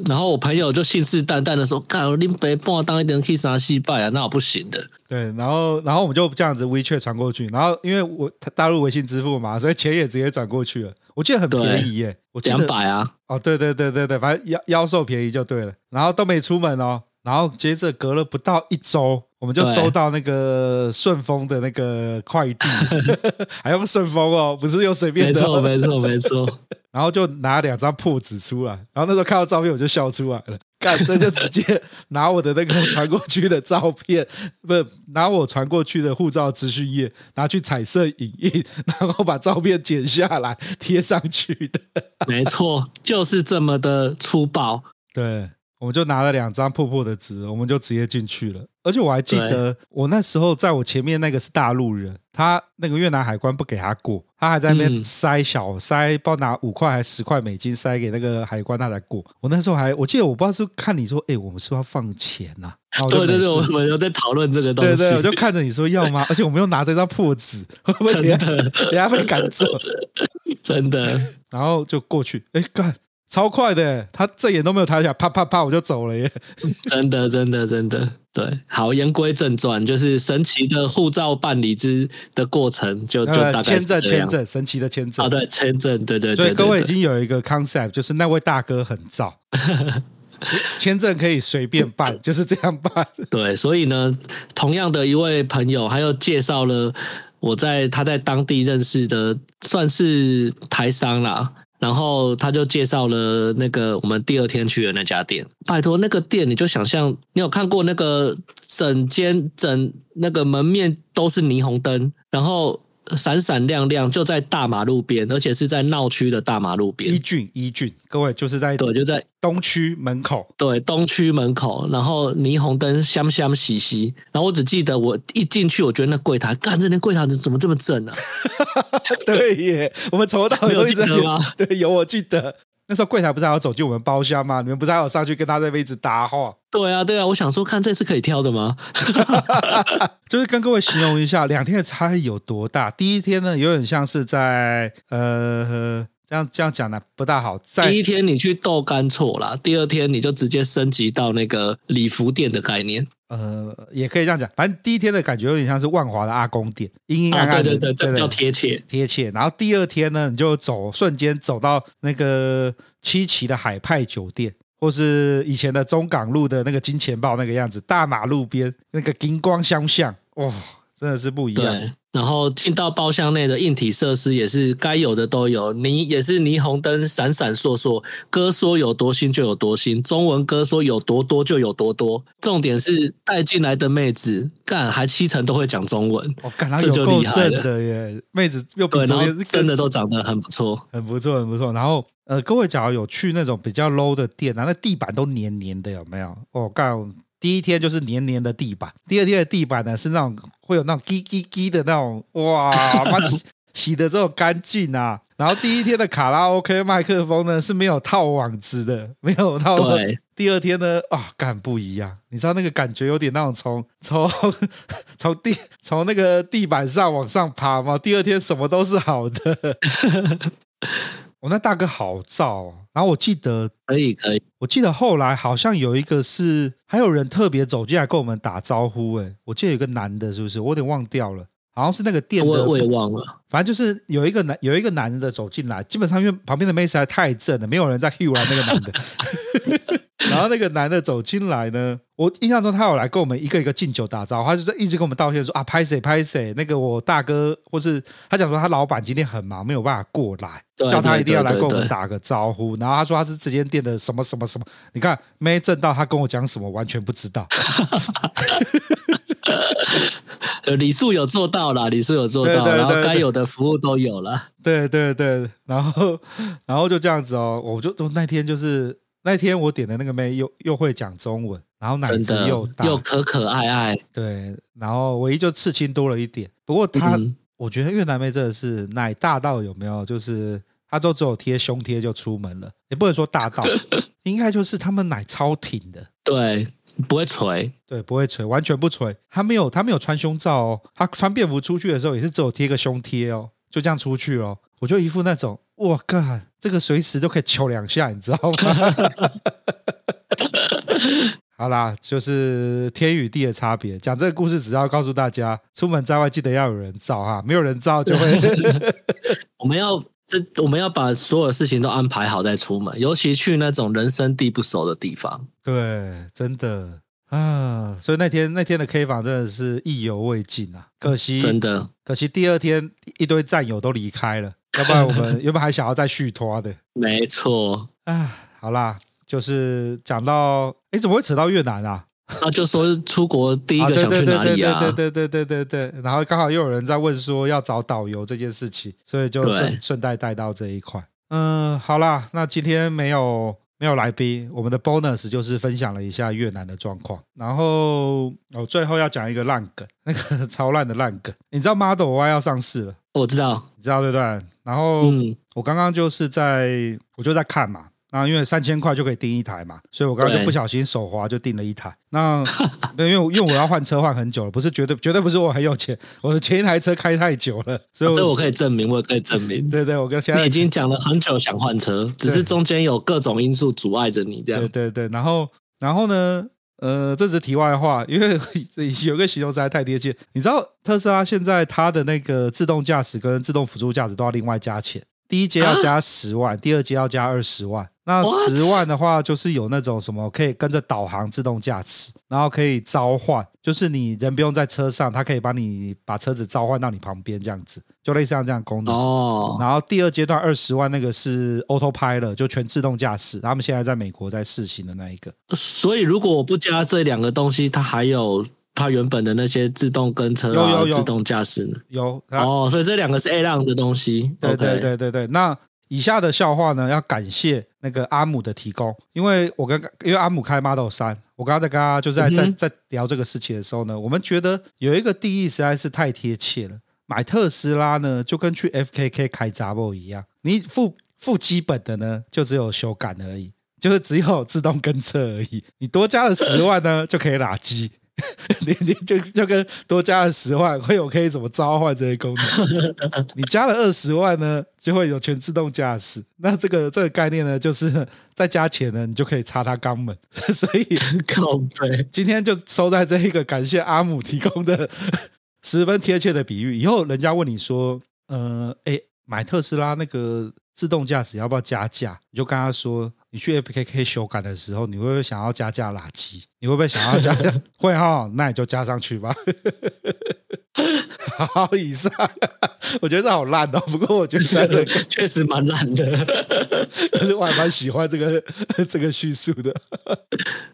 S1: 然后我朋友就信誓旦旦的说：“干，林北帮我当一点 Kiss 啊，失败啊，那我不行的。”
S2: 对，然后然后我们就这样子 WeChat 传过去，然后因为我大陆微信支付嘛，所以钱也直接转过去了。我记得很便宜耶，我
S1: 两百啊。
S2: 哦，对对对对对，反正妖妖兽便宜就对了。然后都没出门哦，然后接着隔了不到一周。我们就收到那个顺丰的那个快递，还用顺丰哦，不是用随便的。
S1: 没错，没错，没错。
S2: 然后就拿两张破纸出来，然后那时候看到照片我就笑出来了。干，这就直接拿我的那个传过去的照片，不是拿我传过去的护照资讯页，拿去彩色影印，然后把照片剪下来贴上去的。
S1: 没错，就是这么的粗暴。
S2: 对。我们就拿了两张破破的纸，我们就直接进去了。而且我还记得，我那时候在我前面那个是大陆人，他那个越南海关不给他过，他还在那边塞小塞，不知道拿五块还是十块美金塞给那个海关，他才过。我那时候还我记得，我不知道是看你说，哎，我们是不是要放钱 呐？
S1: 对对对，我们有在讨论这个东西。
S2: 对对，我就看着你说要吗？而且我们又拿这张破纸，会不会等下等下被赶走？
S1: 真的。
S2: 然后就过去，哎，干。超快的，他正眼都没有抬起来，啪啪啪，我就走了耶！
S1: 真的，真的，真的，对。好，言归正传，就是神奇的护照办理之的过程，就就大概签
S2: 证，签证，神奇的签证。
S1: 啊，对，签证，对对对。
S2: 所以各位已经有一个 concept，就是那位大哥很燥，签证可以随便办，就是这样办。
S1: 对，所以呢，同样的一位朋友，还有介绍了我在他在当地认识的，算是台商啦。然后他就介绍了那个我们第二天去的那家店。拜托，那个店你就想象，你有看过那个整间整那个门面都是霓虹灯，然后。闪闪亮亮，就在大马路边，而且是在闹区的大马路边。
S2: 一郡一郡，各位就是在
S1: 对，就在
S2: 东区门口。
S1: 对，东区门口，然后霓虹灯香香兮兮。然后我只记得我一进去，我觉得那柜台，干，这连柜台怎么这么正呢、啊？
S2: 对耶，我们从头到尾都记得
S1: 吗？
S2: 对，有我记得。那时候柜台不是还要走进我们包厢吗？你们不是还有上去跟他在那边一直搭话？
S1: 对啊，对啊，我想说，看这是可以挑的吗？
S2: 就是跟各位形容一下，两天的差异有多大。第一天呢，有点像是在呃这样这样讲呢不大好。在
S1: 第一天你去豆干错了，第二天你就直接升级到那个礼服店的概念。
S2: 呃，也可以这样讲，反正第一天的感觉有点像是万华的阿公店，阴阴暗暗的，
S1: 对对对，这比较贴切
S2: 贴切。然后第二天呢，你就走瞬间走到那个七期的海派酒店，或是以前的中港路的那个金钱豹那个样子，大马路边那个金光相向，哇！真的是不一样。
S1: 对，然后进到包厢内的硬体设施也是该有的都有，你也是霓虹灯闪闪烁烁，歌说有多新就有多新，中文歌说有多多就有多多。重点是带进来的妹子，干还七成都会讲中文，
S2: 我、哦、感觉就厉害了耶！妹子又不错，
S1: 真的都长得很不错，
S2: 很不错，很不错。然后呃，各位假如有去那种比较 low 的店，然后那地板都黏黏的，有没有？哦，干。第一天就是黏黏的地板，第二天的地板呢是那种会有那种叽叽叽的那种，哇，妈洗洗的这种干净啊。然后第一天的卡拉 OK 麦克风呢是没有套网子的，没有套。对。第二天呢，啊、哦，感不一样，你知道那个感觉有点那种从从从地从那个地板上往上爬吗？第二天什么都是好的。我、哦、那大哥好燥、哦，然后我记得
S1: 可以可以，
S2: 我记得后来好像有一个是还有人特别走进来跟我们打招呼，哎，我记得有个男的，是不是？我有点忘掉了，好像是那个店的，
S1: 我我也忘了，
S2: 反正就是有一个男有一个男的走进来，基本上因为旁边的妹实在太正了，没有人在 hue 来那个男的。然后那个男的走进来呢，我印象中他有来跟我们一个一个敬酒打招呼，他就在一直跟我们道歉说啊，拍谁拍谁，那个我大哥或是他讲说他老板今天很忙，没有办法过来，叫他一定要来跟我们打个招呼。然后他说他是这间店的什么什么什么，你看没正到他跟我讲什么完全不知道。
S1: 礼数有做到了，礼数有做到，然后该有的服务都有了。
S2: 对对对，然后然后就这样子哦，我就那天就是。那天我点的那个妹又又会讲中文，然后奶子又大
S1: 又可可爱爱，
S2: 对，然后唯一就刺青多了一点。不过她，嗯、我觉得越南妹真的是奶大到有没有？就是她都只有贴胸贴就出门了，也不能说大到，应该就是他们奶超挺的，
S1: 对，不会垂，
S2: 对，不会垂，完全不垂。她没有，她没有穿胸罩哦，她穿便服出去的时候也是只有贴个胸贴哦，就这样出去哦。我就一副那种，我靠，这个随时都可以求两下，你知道吗？好啦，就是天与地的差别。讲这个故事，只要告诉大家，出门在外记得要有人照哈，没有人照就会。
S1: 我们要这，我们要把所有事情都安排好再出门，尤其去那种人生地不熟的地方。
S2: 对，真的。啊，所以那天那天的 K 房真的是意犹未尽啊！可惜，
S1: 真的
S2: 可惜，第二天一堆战友都离开了，要不然我们原本还想要再续拖的。
S1: 没错，
S2: 啊，好啦，就是讲到，哎，怎么会扯到越南啊？
S1: 啊，就说出国第一个想去哪里啊？
S2: 对对对对对对对，然后刚好又有人在问说要找导游这件事情，所以就顺顺带带到这一块。嗯，好啦，那今天没有。没有来宾，我们的 bonus 就是分享了一下越南的状况，然后我最后要讲一个烂梗，那个 超烂的烂梗，你知道 Model Y 要上市了？
S1: 我知道，
S2: 你知道对不对？然后我刚刚就是在，我就在看嘛。那因为三千块就可以订一台嘛，所以我刚刚就不小心手滑就订了一台。那因为因为我要换车换很久了，不是绝对绝对不是我很有钱，我的前一台车开太久了，所以这我
S1: 可以证明，我也可以证明。
S2: 对对，我跟前
S1: 你已经讲了很久想换车，只是中间有各种因素阻碍着你这样。
S2: 对对对，然后然后呢，呃，这是题外话，因为 有个形容实在太贴切。你知道特斯拉现在它的那个自动驾驶跟自动辅助驾驶都要另外加钱，第一阶要加十万，啊、第二阶要加二十万。那十万的话，就是有那种什么可以跟着导航自动驾驶，然后可以召唤，就是你人不用在车上，它可以帮你把车子召唤到你旁边，这样子，就类似像这样功能。哦。然后第二阶段二十万那个是 Autopilot，就全自动驾驶，他们现在在美国在试行的那一个。
S1: 所以如果我不加这两个东西，它还有它原本的那些自动跟车、有有有自动驾驶呢？
S2: 有。
S1: 哦，所以这两个是 A 浪的东西。
S2: 对对对对对，那。以下的笑话呢，要感谢那个阿姆的提供，因为我跟因为阿姆开 Model 三我刚刚在跟他就是在在在聊这个事情的时候呢，我们觉得有一个定义实在是太贴切了。买特斯拉呢，就跟去 FKK 开 Zabo 一样，你付付基本的呢，就只有修改而已，就是只有自动跟车而已。你多加了十万呢，就可以拉机。你 你就就跟多加了十万会有可以怎么召唤这些功能？你加了二十万呢，就会有全自动驾驶。那这个这个概念呢，就是再加钱呢，你就可以插他肛门。所以今天就收在这一个，感谢阿姆提供的十分贴切的比喻。以后人家问你说，呃，哎，买特斯拉那个自动驾驶要不要加价？你就跟他说。你去 FKK 修改的时候，你会不会想要加价垃圾？你会不会想要加价？会哈，那你就加上去吧。好，以上，我觉得这好烂哦。不过我觉得这
S1: 确实蛮烂的，
S2: 可是我还蛮喜欢这个这个叙述的。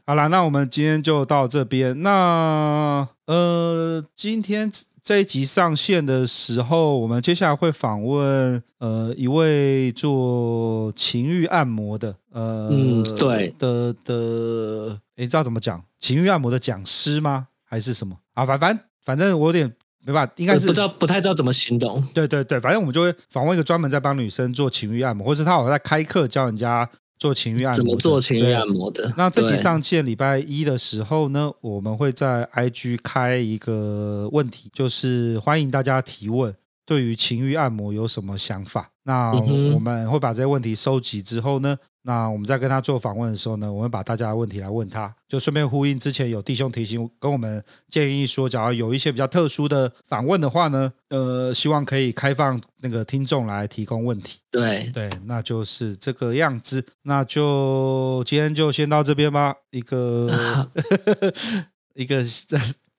S2: 好了，那我们今天就到这边。那呃，今天。这一集上线的时候，我们接下来会访问呃一位做情欲按摩的呃
S1: 嗯对
S2: 的的，你知道怎么讲情欲按摩的讲师吗？还是什么啊？反反反正我有点没办法，应该是
S1: 不知道不太知道怎么形容。
S2: 对对对，反正我们就会访问一个专门在帮女生做情欲按摩，或是他好像在开课教人家。做情欲按摩，
S1: 怎么做情欲按摩的？
S2: 那这期上线礼拜一的时候呢，我们会在 IG 开一个问题，就是欢迎大家提问，对于情欲按摩有什么想法？那我们会把这些问题收集之后呢，那我们在跟他做访问的时候呢，我们把大家的问题来问他，就顺便呼应之前有弟兄提醒跟我们建议说，假如有一些比较特殊的访问的话呢，呃，希望可以开放那个听众来提供问题。
S1: 对
S2: 对，那就是这个样子。那就今天就先到这边吧。一个 一个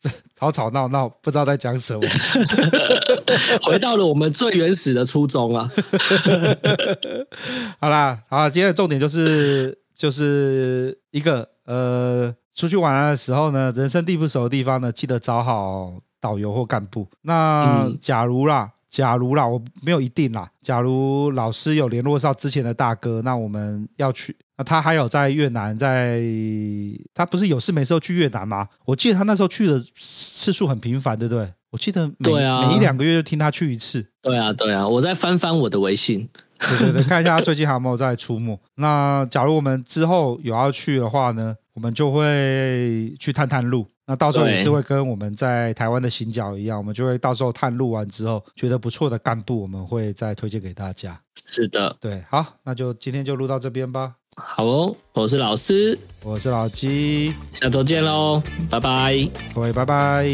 S2: 吵吵闹闹，不知道在讲什么。
S1: 回到了我们最原始的初衷啊！
S2: 好啦，好，今天的重点就是就是一个呃，出去玩的时候呢，人生地不熟的地方呢，记得找好导游或干部。那假如啦，假如啦，我没有一定啦。假如老师有联络上之前的大哥，那我们要去。那他还有在越南，在他不是有事没事去越南吗？我记得他那时候去的次数很频繁，对不对？我记得每对啊，每一两个月就听他去一次。
S1: 对啊，对啊，我再翻翻我的微信，
S2: 对对对，看一下他最近还有没有在出没。那假如我们之后有要去的话呢，我们就会去探探路。那到时候也是会跟我们在台湾的行脚一样，我们就会到时候探路完之后，觉得不错的干部，我们会再推荐给大家。
S1: 是的，
S2: 对，好，那就今天就录到这边吧。
S1: 好哦，我是老师，
S2: 我是老鸡，
S1: 下周见喽，拜拜，
S2: 各位拜拜。